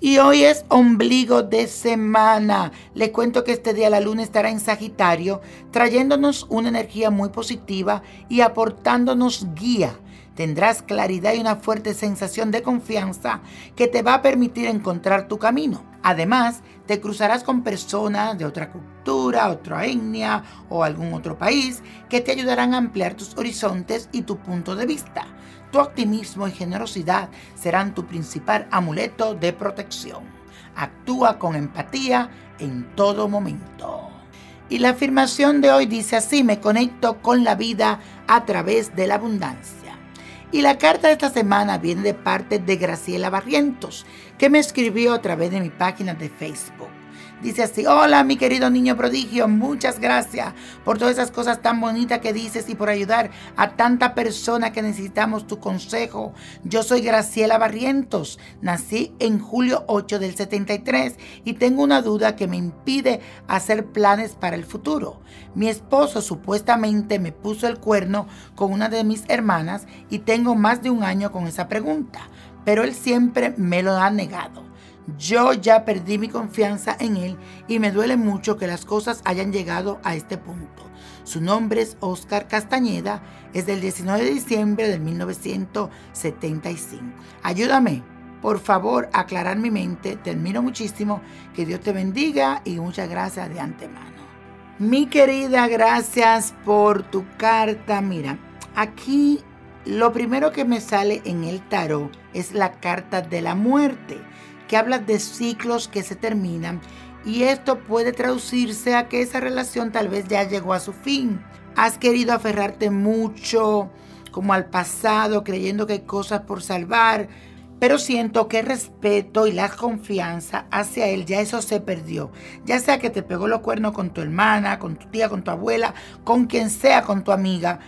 Y hoy es ombligo de semana. Les cuento que este día la luna estará en Sagitario, trayéndonos una energía muy positiva y aportándonos guía. Tendrás claridad y una fuerte sensación de confianza que te va a permitir encontrar tu camino. Además, te cruzarás con personas de otra cultura, otra etnia o algún otro país que te ayudarán a ampliar tus horizontes y tu punto de vista. Tu optimismo y generosidad serán tu principal amuleto de protección. Actúa con empatía en todo momento. Y la afirmación de hoy dice así, me conecto con la vida a través de la abundancia. Y la carta de esta semana viene de parte de Graciela Barrientos, que me escribió a través de mi página de Facebook. Dice así, hola mi querido niño prodigio, muchas gracias por todas esas cosas tan bonitas que dices y por ayudar a tanta persona que necesitamos tu consejo. Yo soy Graciela Barrientos, nací en julio 8 del 73 y tengo una duda que me impide hacer planes para el futuro. Mi esposo supuestamente me puso el cuerno con una de mis hermanas y tengo más de un año con esa pregunta, pero él siempre me lo ha negado. Yo ya perdí mi confianza en él y me duele mucho que las cosas hayan llegado a este punto. Su nombre es Oscar Castañeda, es del 19 de diciembre de 1975. Ayúdame, por favor, a aclarar mi mente. Te admiro muchísimo. Que Dios te bendiga y muchas gracias de antemano. Mi querida, gracias por tu carta. Mira, aquí lo primero que me sale en el tarot es la carta de la muerte que habla de ciclos que se terminan y esto puede traducirse a que esa relación tal vez ya llegó a su fin. Has querido aferrarte mucho como al pasado, creyendo que hay cosas por salvar, pero siento que el respeto y la confianza hacia él ya eso se perdió. Ya sea que te pegó los cuernos con tu hermana, con tu tía, con tu abuela, con quien sea, con tu amiga.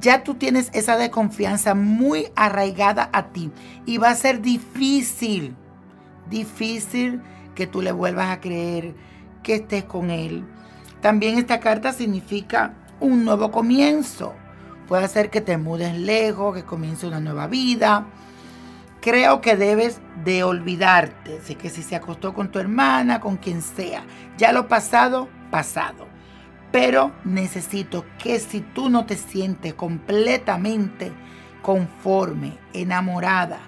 Ya tú tienes esa desconfianza muy arraigada a ti y va a ser difícil difícil que tú le vuelvas a creer que estés con él. También esta carta significa un nuevo comienzo. Puede ser que te mudes lejos, que comience una nueva vida. Creo que debes de olvidarte. Así que si se acostó con tu hermana, con quien sea, ya lo pasado, pasado. Pero necesito que si tú no te sientes completamente conforme, enamorada,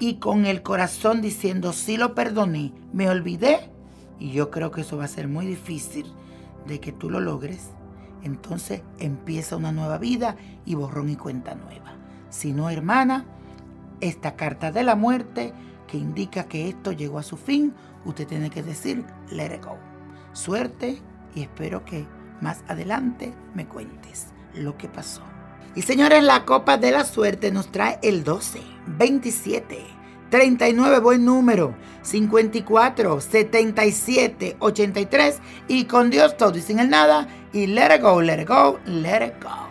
y con el corazón diciendo, sí lo perdoné, me olvidé, y yo creo que eso va a ser muy difícil de que tú lo logres, entonces empieza una nueva vida y borrón y cuenta nueva. Si no, hermana, esta carta de la muerte que indica que esto llegó a su fin, usted tiene que decir, let it go. Suerte y espero que más adelante me cuentes lo que pasó. Y señores, la copa de la suerte nos trae el 12, 27, 39, buen número, 54, 77, 83 y con Dios todo y sin el nada y let it go, let it go, let it go.